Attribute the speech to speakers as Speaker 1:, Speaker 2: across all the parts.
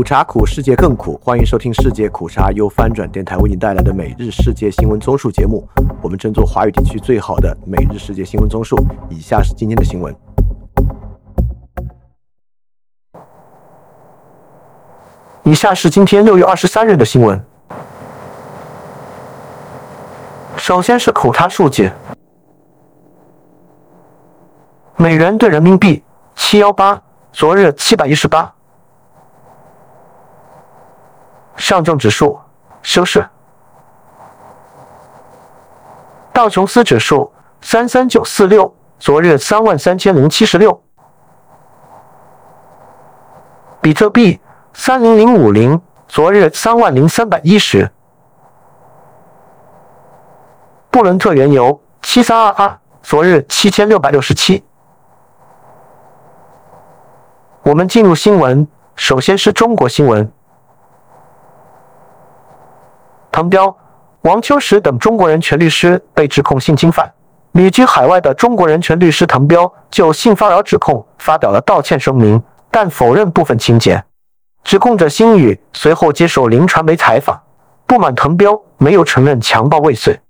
Speaker 1: 苦茶苦，世界更苦。欢迎收听世界苦茶由翻转电台为您带来的每日世界新闻综述节目。我们争做华语地区最好的每日世界新闻综述。以下是今天的新闻。以下是今天六月二十三日的新闻。首先是苦茶数据：美元兑人民币七幺八，昨日七百一十八。上证指数收市，道琼斯指数三三九四六，昨日三万三千零七十六，比特币三零零五零，昨日三万零三百一十，布伦特原油七三二二，昨日七千六百六十七。我们进入新闻，首先是中国新闻。滕彪、王秋实等中国人权律师被指控性侵犯。旅居海外的中国人权律师滕彪就性骚扰指控发表了道歉声明，但否认部分情节。指控者辛宇随后接受林传媒采访，不满滕彪没有承认强暴未遂。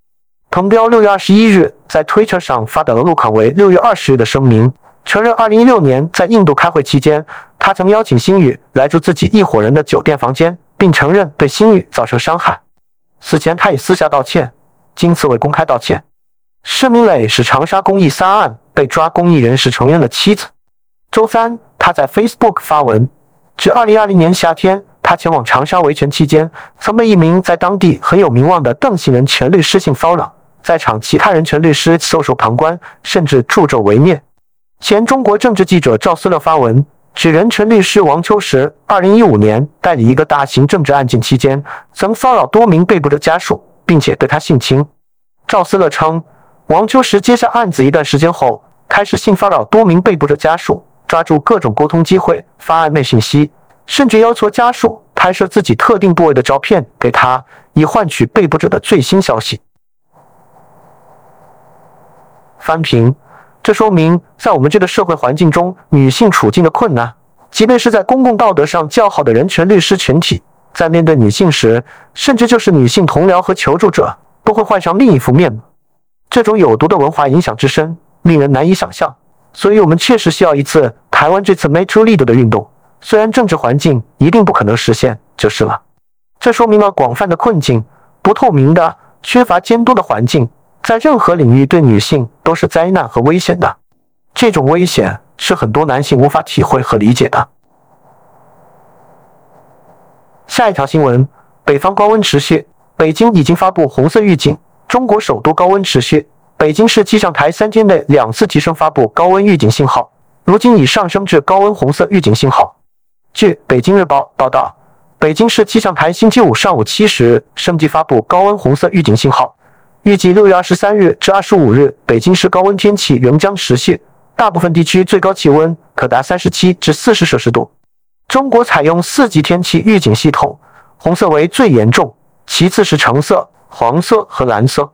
Speaker 1: 滕彪六月二十一日在推特上发表了录款为六月二十日的声明，承认二零一六年在印度开会期间，他曾邀请辛宇来住自己一伙人的酒店房间，并承认对辛宇造成伤害。此前，他已私下道歉，今次未公开道歉。施明磊是长沙公益三案被抓公益人士成员的妻子。周三，他在 Facebook 发文，指2020年夏天，他前往长沙维权期间，曾被一名在当地很有名望的邓姓人权律师性骚扰，在场其他人权律师袖手旁观，甚至助纣为虐。前中国政治记者赵思乐发文。指人权律师王秋实，二零一五年代理一个大型政治案件期间，曾骚扰多名被捕者家属，并且对他性侵。赵思乐称，王秋实接下案子一段时间后，开始性骚扰多名被捕者家属，抓住各种沟通机会发暧昧信息，甚至要求家属拍摄自己特定部位的照片给他，以换取被捕者的最新消息。翻评。这说明，在我们这个社会环境中，女性处境的困难，即便是在公共道德上较好的人权律师群体，在面对女性时，甚至就是女性同僚和求助者，都会换上另一副面目。这种有毒的文化影响之深，令人难以想象。所以，我们确实需要一次台湾这次 “Me Too” lead 的运动。虽然政治环境一定不可能实现，就是了。这说明了广泛的困境，不透明的、缺乏监督的环境。在任何领域，对女性都是灾难和危险的。这种危险是很多男性无法体会和理解的。下一条新闻：北方高温持续，北京已经发布红色预警。中国首都高温持续，北京市气象台三天内两次提升发布高温预警信号，如今已上升至高温红色预警信号。据北京日报报道，北京市气象台星期五上午七时升级发布高温红色预警信号。预计六月二十三日至二十五日，北京市高温天气仍将持续，大部分地区最高气温可达三十七至四十摄氏度。中国采用四级天气预警系统，红色为最严重，其次是橙色、黄色和蓝色。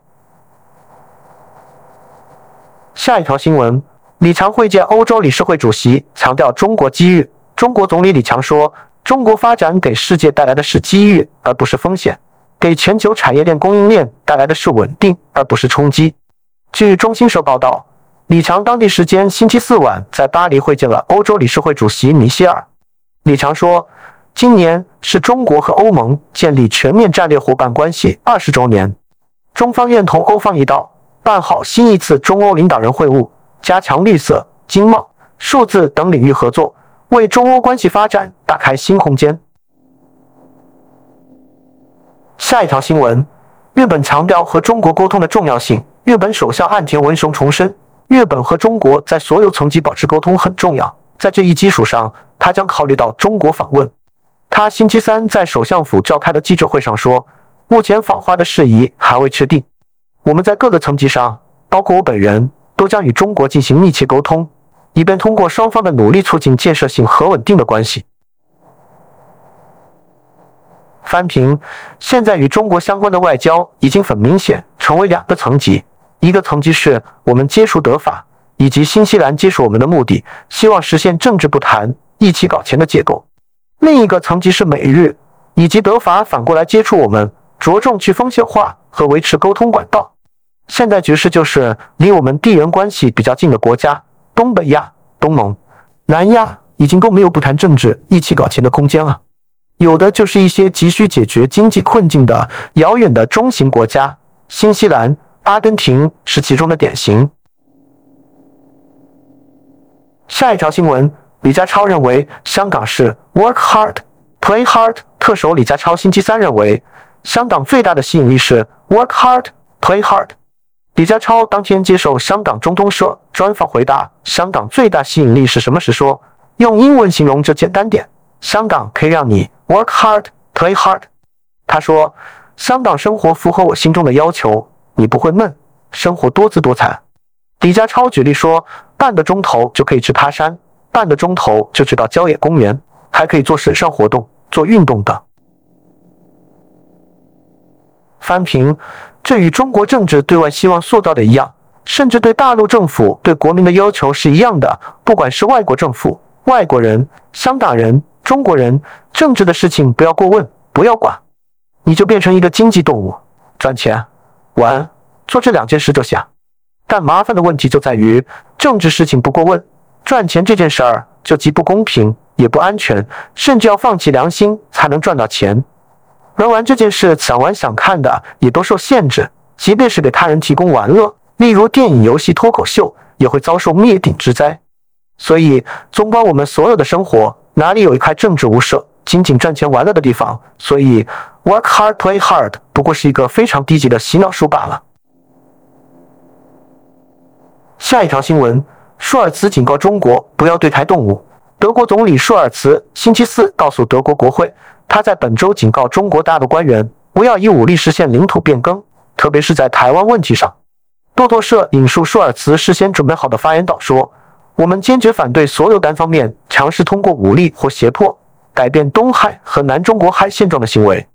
Speaker 1: 下一条新闻：李强会见欧洲理事会主席，强调中国机遇。中国总理李强说：“中国发展给世界带来的是机遇，而不是风险。”给全球产业链供应链带来的是稳定，而不是冲击。据中新社报道，李强当地时间星期四晚在巴黎会见了欧洲理事会主席米歇尔。李强说：“今年是中国和欧盟建立全面战略伙伴关系二十周年，中方愿同欧方一道办好新一次中欧领导人会晤，加强绿色、经贸、数字等领域合作，为中欧关系发展打开新空间。”下一条新闻：日本强调和中国沟通的重要性。日本首相岸田文雄重申，日本和中国在所有层级保持沟通很重要。在这一基础上，他将考虑到中国访问。他星期三在首相府召开的记者会上说，目前访华的事宜还未确定。我们在各个层级上，包括我本人，都将与中国进行密切沟通，以便通过双方的努力促进建设性和稳定的关系。翻平，现在与中国相关的外交已经很明显成为两个层级，一个层级是我们接触德法以及新西兰接触我们的目的，希望实现政治不谈、一起搞钱的结构；另一个层级是美日以及德法反过来接触我们，着重去风险化和维持沟通管道。现在局势就是离我们地缘关系比较近的国家，东北亚、东盟、南亚已经都没有不谈政治、一起搞钱的空间了。有的就是一些急需解决经济困境的遥远的中型国家，新西兰、阿根廷是其中的典型。下一条新闻，李家超认为香港是 work hard, play hard。特首李家超星期三认为，香港最大的吸引力是 work hard, play hard。李家超当天接受香港中东社专访回答香港最大吸引力是什么时说，用英文形容就简单点，香港可以让你。Work hard, play hard。他说：“香港生活符合我心中的要求，你不会闷，生活多姿多彩。”李家超举例说：“半个钟头就可以去爬山，半个钟头就去到郊野公园，还可以做水上活动、做运动等。”翻评：这与中国政治对外希望塑造的一样，甚至对大陆政府对国民的要求是一样的。不管是外国政府、外国人、香港人。中国人政治的事情不要过问，不要管，你就变成一个经济动物，赚钱、玩，做这两件事就行。但麻烦的问题就在于，政治事情不过问，赚钱这件事儿就极不公平，也不安全，甚至要放弃良心才能赚到钱。而玩这件事，想玩想看的也都受限制，即便是给他人提供玩乐，例如电影、游戏、脱口秀，也会遭受灭顶之灾。所以，纵观我们所有的生活。哪里有一块政治无赦、仅仅赚钱玩乐的地方？所以，work hard, play hard 不过是一个非常低级的洗脑术罢了。下一条新闻：舒尔茨警告中国不要对台动武。德国总理舒尔茨星期四告诉德国国会，他在本周警告中国大陆官员不要以武力实现领土变更，特别是在台湾问题上。路透社引述舒尔茨事先准备好的发言稿说。我们坚决反对所有单方面尝试通过武力或胁迫改变东海和南中国海现状的行为，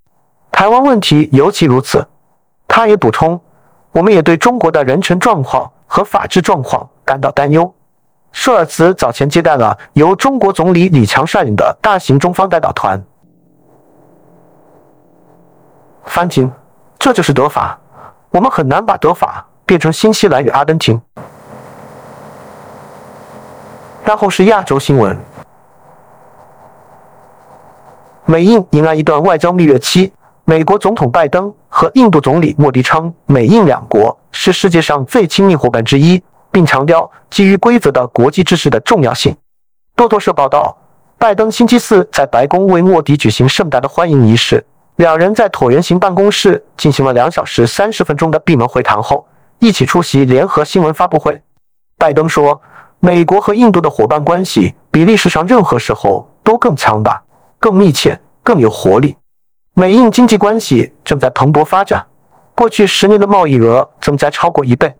Speaker 1: 台湾问题尤其如此。他也补充，我们也对中国的人权状况和法治状况感到担忧。舒尔茨早前接待了由中国总理李强率领的大型中方代表团。翻经，这就是德法，我们很难把德法变成新西兰与阿根廷。然后是亚洲新闻，美印迎来一段外交蜜月期。美国总统拜登和印度总理莫迪称，美印两国是世界上最亲密伙伴之一，并强调基于规则的国际秩序的重要性。路透社报道，拜登星期四在白宫为莫迪举行盛大的欢迎仪式，两人在椭圆形办公室进行了两小时三十分钟的闭门会谈后，一起出席联合新闻发布会。拜登说。美国和印度的伙伴关系比历史上任何时候都更强大、更密切、更有活力。美印经济关系正在蓬勃发展，过去十年的贸易额增加超过一倍。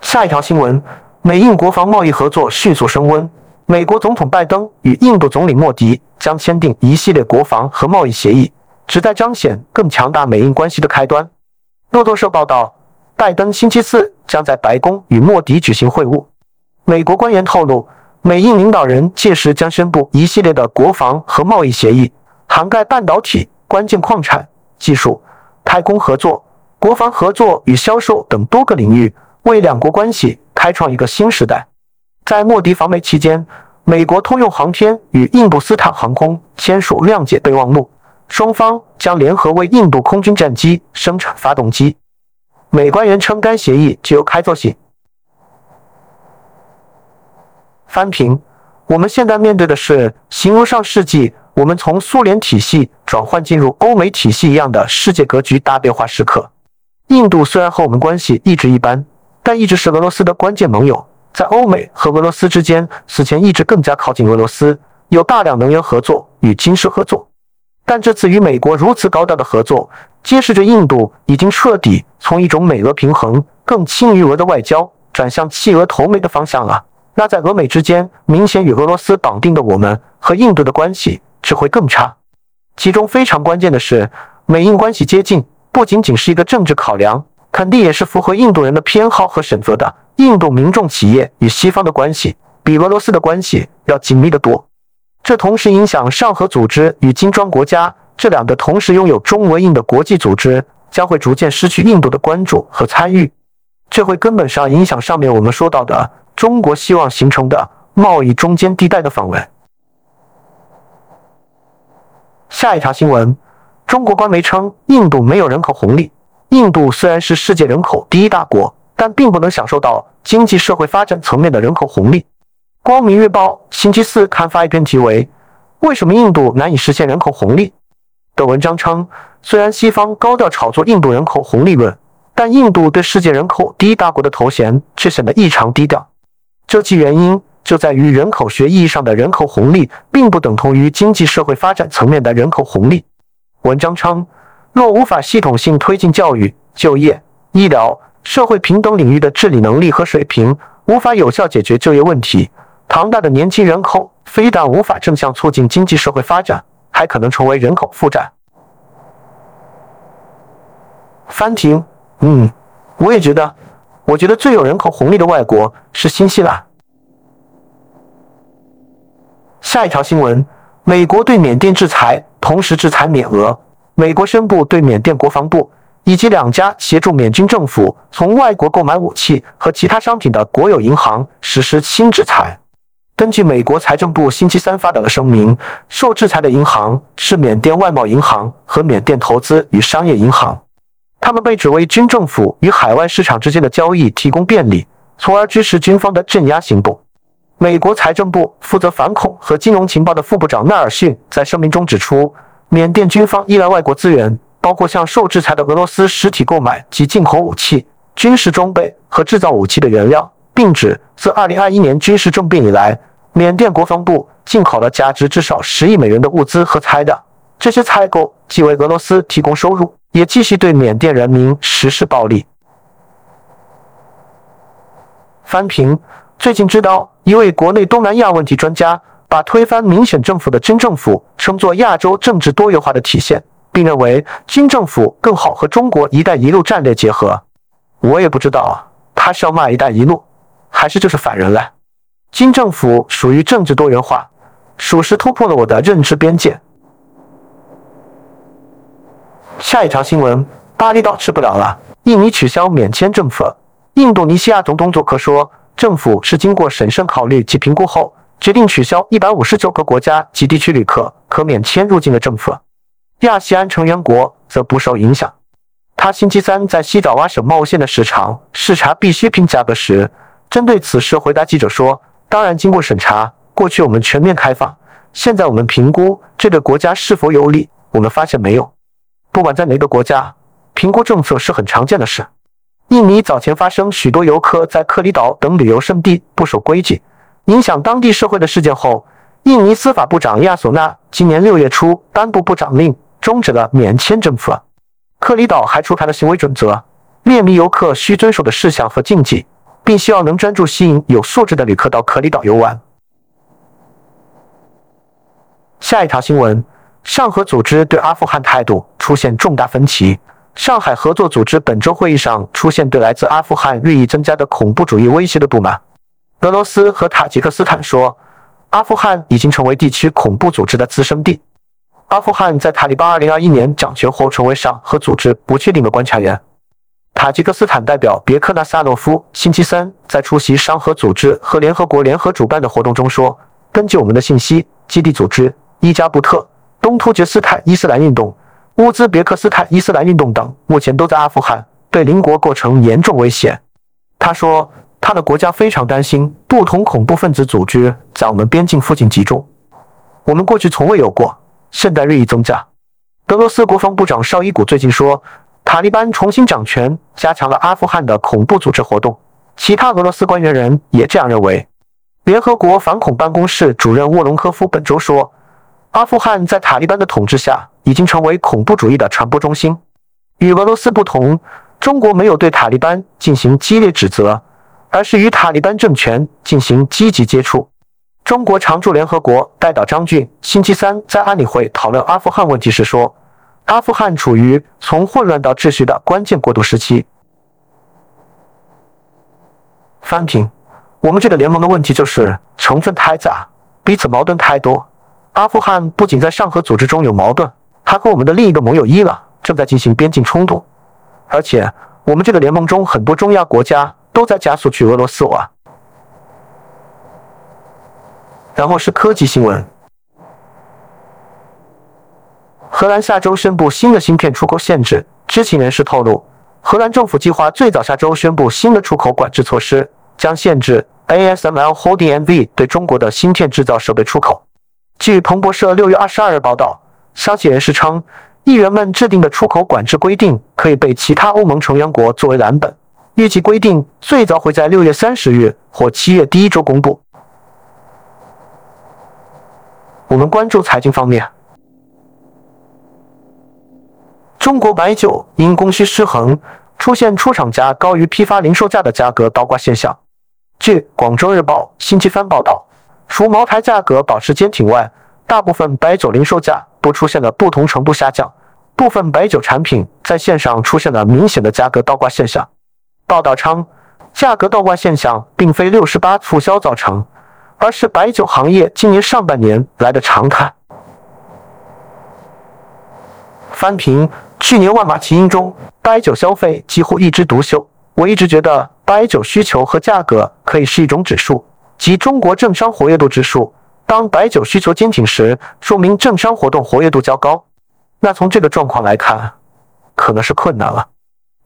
Speaker 1: 下一条新闻：美印国防贸易合作迅速升温。美国总统拜登与印度总理莫迪将签订一系列国防和贸易协议，旨在彰显更强大美印关系的开端。路透社报道。拜登星期四将在白宫与莫迪举行会晤。美国官员透露，美印领导人届时将宣布一系列的国防和贸易协议，涵盖半导体、关键矿产、技术、太空合作、国防合作与销售等多个领域，为两国关系开创一个新时代。在莫迪访美期间，美国通用航天与印度斯坦航空签署谅解备忘录，双方将联合为印度空军战机生产发动机。美官员称，该协议具有开拓性。翻评：我们现在面对的是形如上世纪我们从苏联体系转换进入欧美体系一样的世界格局大变化时刻。印度虽然和我们关系一直一般，但一直是俄罗斯的关键盟友，在欧美和俄罗斯之间，此前一直更加靠近俄罗斯，有大量能源合作与军事合作。但这次与美国如此高调的合作，揭示着印度已经彻底从一种美俄平衡、更亲于俄的外交，转向弃俄投美的方向了。那在俄美之间明显与俄罗斯绑定的我们和印度的关系只会更差。其中非常关键的是，美印关系接近不仅仅是一个政治考量，肯定也是符合印度人的偏好和选择的。印度民众企业与西方的关系比俄罗斯的关系要紧密得多。这同时影响上合组织与金砖国家这两个同时拥有中文印的国际组织，将会逐渐失去印度的关注和参与。这会根本上影响上面我们说到的中国希望形成的贸易中间地带的访问。下一条新闻，中国官媒称印度没有人口红利。印度虽然是世界人口第一大国，但并不能享受到经济社会发展层面的人口红利。光明日报星期四刊发一篇题为《为什么印度难以实现人口红利》的文章称，虽然西方高调炒作印度人口红利论。但印度对世界人口第一大国的头衔却显得异常低调，究其原因就在于人口学意义上的人口红利并不等同于经济社会发展层面的人口红利。文章称，若无法系统性推进教育、就业、医疗、社会平等领域的治理能力和水平，无法有效解决就业问题，庞大的年轻人口非但无法正向促进经济社会发展，还可能成为人口负债。翻停。嗯，我也觉得，我觉得最有人口红利的外国是新西兰。下一条新闻：美国对缅甸制裁，同时制裁缅俄。美国宣布对缅甸国防部以及两家协助缅军政府从外国购买武器和其他商品的国有银行实施新制裁。根据美国财政部星期三发表的声明，受制裁的银行是缅甸外贸银行和缅甸投资与商业银行。他们被指为军政府与海外市场之间的交易提供便利，从而支持军方的镇压行动。美国财政部负责反恐和金融情报的副部长纳尔逊在声明中指出，缅甸军方依赖外国资源，包括向受制裁的俄罗斯实体购买及进口武器、军事装备和制造武器的原料，并指自2021年军事政变以来，缅甸国防部进口了价值至少十亿美元的物资和材料。这些采购既为俄罗斯提供收入。也继续对缅甸人民实施暴力。翻评最近知道一位国内东南亚问题专家把推翻民选政府的军政府称作亚洲政治多元化的体现，并认为军政府更好和中国“一带一路”战略结合。我也不知道他是要骂“一带一路”，还是就是反人类。金政府属于政治多元化，属实突破了我的认知边界。下一条新闻：巴厘岛吃不了了，印尼取消免签政策。印度尼西亚总统佐科说，政府是经过审慎考虑及评估后，决定取消一百五十九个国家及地区旅客可免签入境的政策。亚细安成员国则不受影响。他星期三在西爪哇省茂县的市场视察必需品价格时，针对此事回答记者说：“当然，经过审查，过去我们全面开放，现在我们评估这个国家是否有利，我们发现没有。”不管在哪个国家，评估政策是很常见的事。印尼早前发生许多游客在克里岛等旅游胜地不守规矩，影响当地社会的事件后，印尼司法部长亚索纳今年六月初颁布部长令，终止了免签政策。克里岛还出台了行为准则，列明游客需遵守的事项和禁忌，并希望能专注吸引有素质的旅客到克里岛游玩。下一条新闻。上合组织对阿富汗态度出现重大分歧。上海合作组织本周会议上出现对来自阿富汗日益增加的恐怖主义威胁的不满。俄罗斯和塔吉克斯坦说，阿富汗已经成为地区恐怖组织的滋生地。阿富汗在塔利班2021年掌权后成为上合组织不确定的观察员。塔吉克斯坦代表别克纳萨诺夫星期三在出席商合组织和联合国联合主办的活动中说：“根据我们的信息，基地组织伊加布特。”东突厥斯坦伊斯兰运动、乌兹别克斯坦伊斯兰运动等，目前都在阿富汗，对邻国构成严重威胁。他说，他的国家非常担心不同恐怖分子组织在我们边境附近集中。我们过去从未有过，现在日益增加。俄罗斯国防部长绍伊古最近说，塔利班重新掌权，加强了阿富汗的恐怖组织活动。其他俄罗斯官员人也这样认为。联合国反恐办公室主任沃隆科夫本周说。阿富汗在塔利班的统治下已经成为恐怖主义的传播中心。与俄罗斯不同，中国没有对塔利班进行激烈指责，而是与塔利班政权进行积极接触。中国常驻联合国代表张俊星期三在安理会讨论阿富汗问题时说：“阿富汗处于从混乱到秩序的关键过渡时期。”翻评：我们这个联盟的问题就是成分太杂，彼此矛盾太多。阿富汗不仅在上合组织中有矛盾，还和我们的另一个盟友伊朗正在进行边境冲突，而且我们这个联盟中很多中亚国家都在加速去俄罗斯玩。然后是科技新闻。荷兰下周宣布新的芯片出口限制。知情人士透露，荷兰政府计划最早下周宣布新的出口管制措施，将限制 ASML Holding NV 对中国的芯片制造设备出口。据彭博社六月二十二日报道，消息人士称，议员们制定的出口管制规定可以被其他欧盟成员国作为蓝本，预计规定最早会在六月三十日或七月第一周公布。我们关注财经方面。中国白酒因供需失衡，出现出厂价高于批发零售价的价格倒挂现象。据广州日报星期三报道，除茅台价格保持坚挺外，大部分白酒零售价都出现了不同程度下降，部分白酒产品在线上出现了明显的价格倒挂现象。报道称，价格倒挂现象并非六十八促销造成，而是白酒行业今年上半年来的常态。翻评。去年万马齐喑中，白酒消费几乎一枝独秀。我一直觉得白酒需求和价格可以是一种指数，即中国政商活跃度指数。当白酒需求坚挺时，说明政商活动活跃度较高。那从这个状况来看，可能是困难了。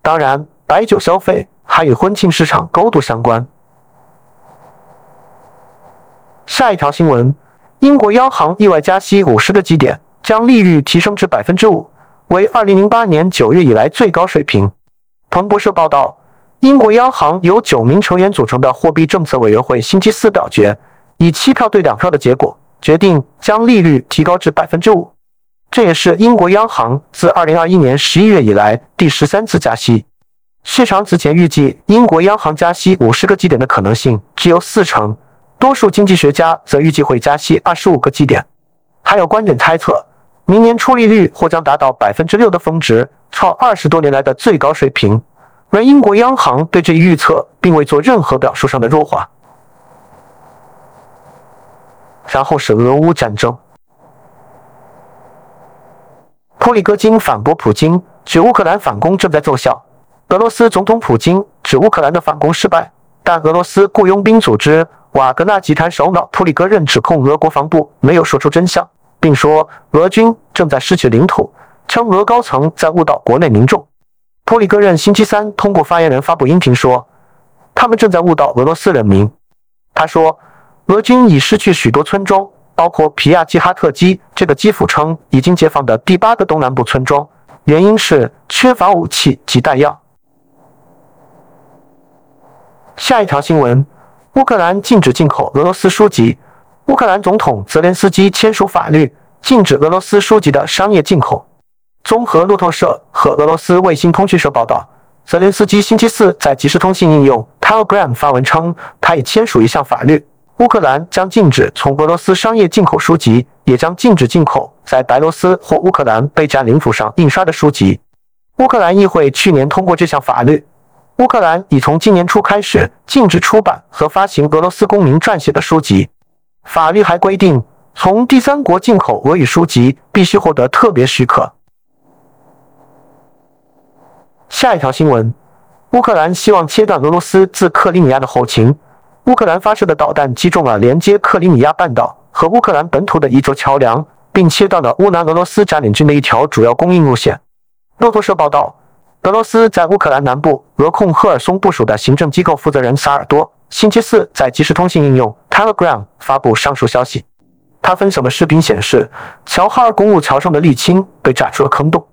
Speaker 1: 当然，白酒消费还与婚庆市场高度相关。下一条新闻：英国央行意外加息五十个基点，将利率提升至百分之五。为二零零八年九月以来最高水平。彭博社报道，英国央行由九名成员组成的货币政策委员会星期四表决，以七票对两票的结果决定将利率提高至百分之五。这也是英国央行自二零二一年十一月以来第十三次加息。市场此前预计英国央行加息五十个基点的可能性只有四成，多数经济学家则预计会加息二十五个基点。还有观点猜测。明年出利率或将达到百分之六的峰值，创二十多年来的最高水平。而英国央行对这一预测并未做任何表述上的弱化。然后是俄乌战争，普里戈金反驳普京，指乌克兰反攻正在奏效。俄罗斯总统普京指乌克兰的反攻失败，但俄罗斯雇佣兵组织瓦格纳集团首脑普里戈任指控俄国防部没有说出真相。并说俄军正在失去领土，称俄高层在误导国内民众。普里戈任星期三通过发言人发布音频说，他们正在误导俄罗斯人民。他说，俄军已失去许多村庄，包括皮亚季哈特基这个基辅称已经解放的第八个东南部村庄，原因是缺乏武器及弹药。下一条新闻：乌克兰禁止进口俄罗斯书籍。乌克兰总统泽连斯基签署法律，禁止俄罗斯书籍的商业进口。综合路透社和俄罗斯卫星通讯社报道，泽连斯基星期四在即时通信应用 Telegram 发文称，他已签署一项法律，乌克兰将禁止从俄罗斯商业进口书籍，也将禁止进口在白罗斯或乌克兰被占领土上印刷的书籍。乌克兰议会去年通过这项法律，乌克兰已从今年初开始禁止出版和发行俄罗斯公民撰写的书籍。法律还规定，从第三国进口俄语书籍必须获得特别许可。下一条新闻：乌克兰希望切断俄罗斯自克里米亚的后勤。乌克兰发射的导弹击中了连接克里米亚半岛和乌克兰本土的一座桥梁，并切断了乌南俄罗斯占领军的一条主要供应路线。路透社报道，俄罗斯在乌克兰南部俄控赫尔松部署的行政机构负责人萨尔多。星期四，在即时通信应用 Telegram 发布上述消息。他分享的视频显示，乔哈尔公路桥上的沥青被炸出了坑洞。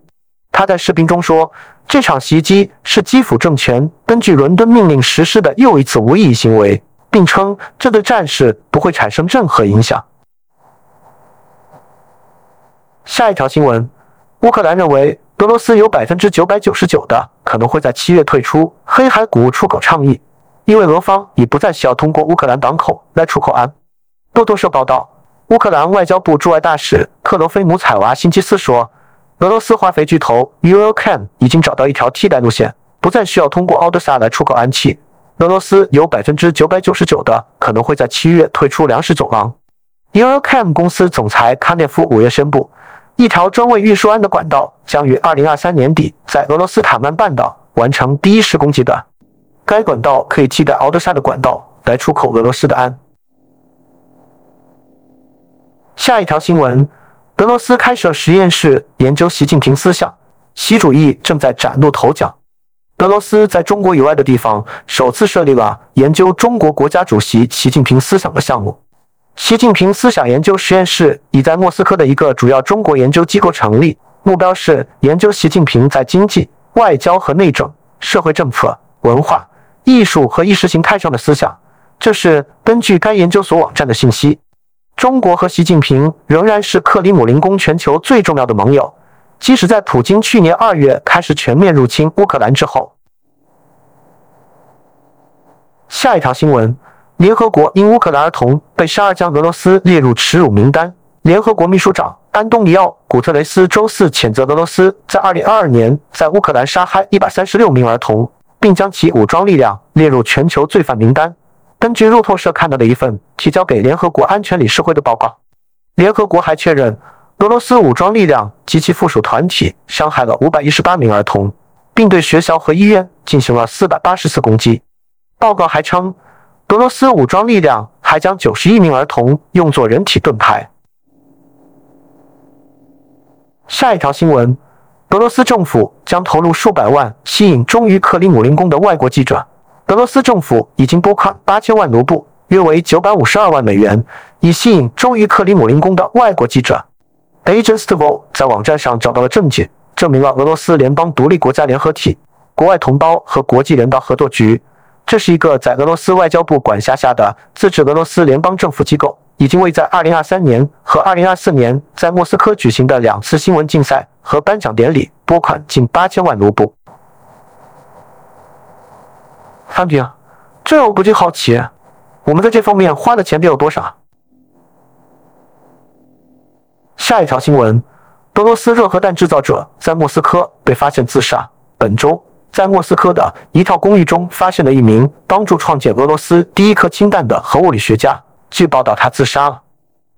Speaker 1: 他在视频中说：“这场袭击是基辅政权根据伦敦命令实施的又一次无意义行为，并称这对战事不会产生任何影响。”下一条新闻：乌克兰认为俄罗斯有百分之九百九十九的可能会在七月退出黑海谷物出口倡议。因为俄方已不再需要通过乌克兰港口来出口氨。路透社报道，乌克兰外交部驻外大使克罗菲姆采娃星期四说，俄罗斯化肥巨头 Uralchem 已经找到一条替代路线，不再需要通过奥德萨来出口氨气。俄罗斯有百分之九百九十九的可能会在七月退出粮食走廊。Eurochem 公司总裁卡涅夫五月宣布，一条专为运输氨的管道将于二零二三年底在俄罗斯塔曼半岛完成第一施工阶段。该管道可以替代敖德萨的管道来出口俄罗斯的氨。下一条新闻：俄罗斯开设实验室研究习近平思想，习主义正在崭露头角。俄罗斯在中国以外的地方首次设立了研究中国国家主席习近平思想的项目。习近平思想研究实验室已在莫斯科的一个主要中国研究机构成立，目标是研究习近平在经济、外交和内政、社会政策、文化、艺术和意识形态上的思想。这是根据该研究所网站的信息。中国和习近平仍然是克里姆林宫全球最重要的盟友，即使在普京去年二月开始全面入侵乌克兰之后。下一条新闻。联合国因乌克兰儿童被杀而将俄罗斯列入耻辱名单。联合国秘书长安东尼奥·古特雷斯周四谴责俄罗斯在2022年在乌克兰杀害136名儿童，并将其武装力量列入全球罪犯名单。根据路透社看到的一份提交给联合国安全理事会的报告，联合国还确认俄罗斯武装力量及其附属团体伤害了518名儿童，并对学校和医院进行了480次攻击。报告还称。俄罗斯武装力量还将九十一名儿童用作人体盾牌。下一条新闻：俄罗斯政府将投入数百万吸引忠于克里姆林宫的外国记者。俄罗斯政府已经拨款八千万卢布（约为九百五十二万美元），以吸引忠于克里姆林宫的外国记者。Agenstvo 在网站上找到了证据，证明了俄罗斯联邦独立国家联合体、国外同胞和国际人道合作局。这是一个在俄罗斯外交部管辖下的自治俄罗斯联邦政府机构，已经为在2023年和2024年在莫斯科举行的两次新闻竞赛和颁奖典礼拨款近八千万卢布。汉平，这我不禁好奇，我们在这方面花的钱得有多少？下一条新闻：俄罗斯热核弹制造者在莫斯科被发现自杀。本周。在莫斯科的一套公寓中，发现了一名帮助创建俄罗斯第一颗氢弹的核物理学家。据报道，他自杀了。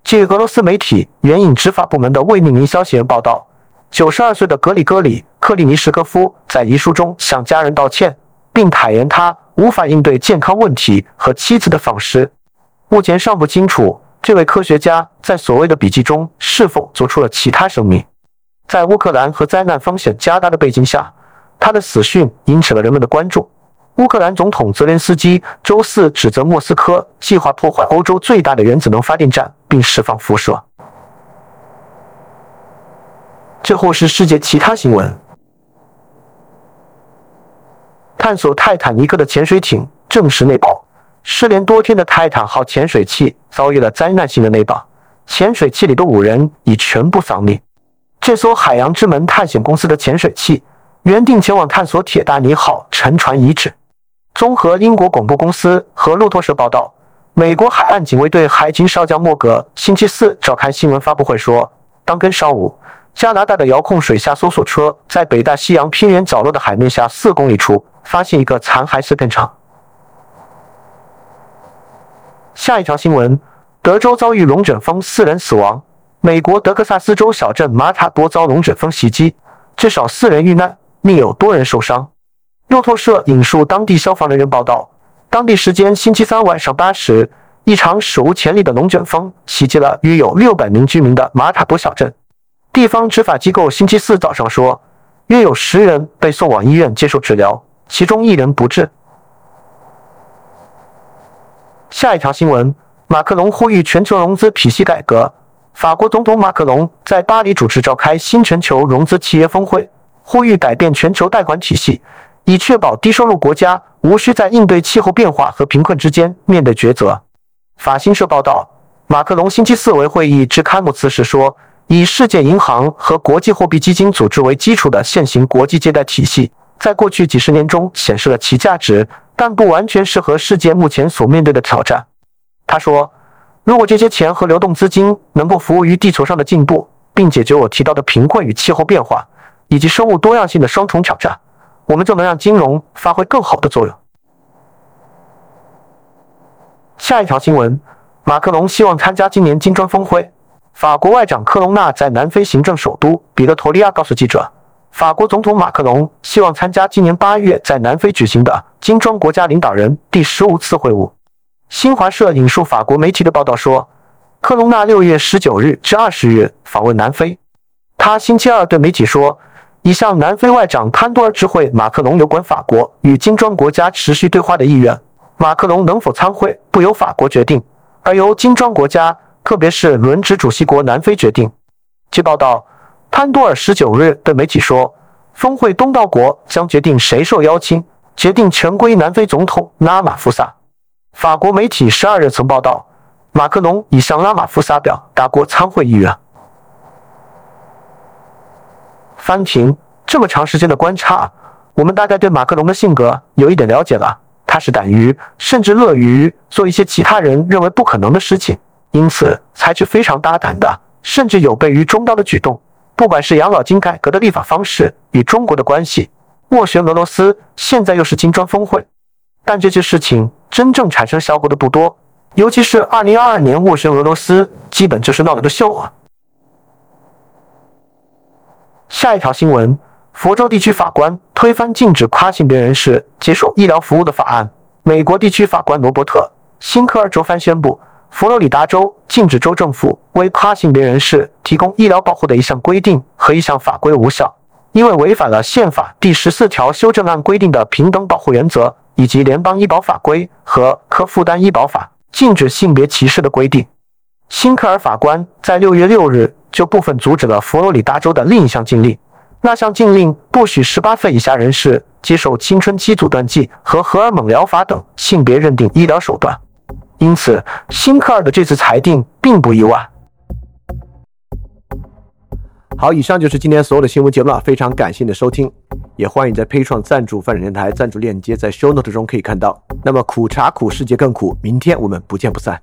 Speaker 1: 据俄罗斯媒体援引执法部门的未命名消息人报道，九十二岁的格里戈里·克里尼什科夫在遗书中向家人道歉，并坦言他无法应对健康问题和妻子的丧失。目前尚不清楚这位科学家在所谓的笔记中是否做出了其他声明。在乌克兰和灾难风险加大的背景下。他的死讯引起了人们的关注。乌克兰总统泽连斯基周四指责莫斯科计划破坏欧洲最大的原子能发电站，并释放辐射。这或是世界其他新闻：探索泰坦尼克的潜水艇证实内爆，失联多天的泰坦号潜水器遭遇了灾难性的内爆，潜水器里的五人已全部丧命。这艘海洋之门探险公司的潜水器。原定前往探索铁达尼号沉船遗址。综合英国广播公司和路透社报道，美国海岸警卫队海警少将莫格星期四召开新闻发布会说，当根上午，加拿大的遥控水下搜索车在北大西洋偏远角落的海面下四公里处发现一个残骸碎片场。下一条新闻：德州遭遇龙卷风，四人死亡。美国德克萨斯州小镇马塔多遭龙卷风袭击，至少四人遇难。另有多人受伤。路透社引述当地消防人员报道，当地时间星期三晚上八时，一场史无前例的龙卷风袭击了约有六百名居民的马塔多小镇。地方执法机构星期四早上说，约有十人被送往医院接受治疗，其中一人不治。下一条新闻：马克龙呼吁全球融资体系改革。法国总统马克龙在巴黎主持召开新全球融资企业峰会。呼吁改变全球贷款体系，以确保低收入国家无需在应对气候变化和贫困之间面对抉择。法新社报道，马克龙星期四为会议致开幕辞时说：“以世界银行和国际货币基金组织为基础的现行国际借贷体系，在过去几十年中显示了其价值，但不完全适合世界目前所面对的挑战。”他说：“如果这些钱和流动资金能够服务于地球上的进步，并解决我提到的贫困与气候变化。”以及生物多样性的双重挑战，我们就能让金融发挥更好的作用。下一条新闻：马克龙希望参加今年金砖峰会。法国外长科隆纳在南非行政首都彼得陀利亚告诉记者，法国总统马克龙希望参加今年八月在南非举行的金砖国家领导人第十五次会晤。新华社引述法国媒体的报道说，科隆纳六月十九日至二十日访问南非。他星期二对媒体说，已向南非外长潘多尔知会马克龙有关法国与金砖国家持续对话的意愿。马克龙能否参会不由法国决定，而由金砖国家。特别是轮值主席国南非决定。据报道，潘多尔十九日对媒体说，峰会东道国将决定谁受邀请，决定全归南非总统拉马福萨。法国媒体十二日曾报道，马克龙已向拉马福萨表达过参会意愿。翻评这么长时间的观察，我们大概对马克龙的性格有一点了解了。他是胆于，甚至乐于做一些其他人认为不可能的事情。因此，采取非常大胆的，甚至有悖于中道的举动。不管是养老金改革的立法方式与中国的关系，斡旋俄罗斯，现在又是金砖峰会，但这些事情真正产生效果的不多。尤其是二零二二年斡旋俄罗斯，基本就是闹了个秀啊。下一条新闻：佛州地区法官推翻禁止跨性别人士接受医疗服务的法案。美国地区法官罗伯特·辛克尔州藩宣布。佛罗里达州禁止州政府为跨性别人士提供医疗保护的一项规定和一项法规无效，因为违反了宪法第十四条修正案规定的平等保护原则，以及联邦医保法规和可负担医保法禁止性别歧视的规定。辛克尔法官在六月六日就部分阻止了佛罗里达州的另一项禁令，那项禁令不许十八岁以下人士接受青春期阻断剂和荷尔蒙疗法等性别认定医疗手段。因此，辛克尔的这次裁定并不意外。
Speaker 2: 好，以上就是今天所有的新闻节目了，非常感谢你的收听，也欢迎在 p a 创赞助范展电台赞助链接在 Show Note 中可以看到。那么苦茶苦，世界更苦，明天我们不见不散。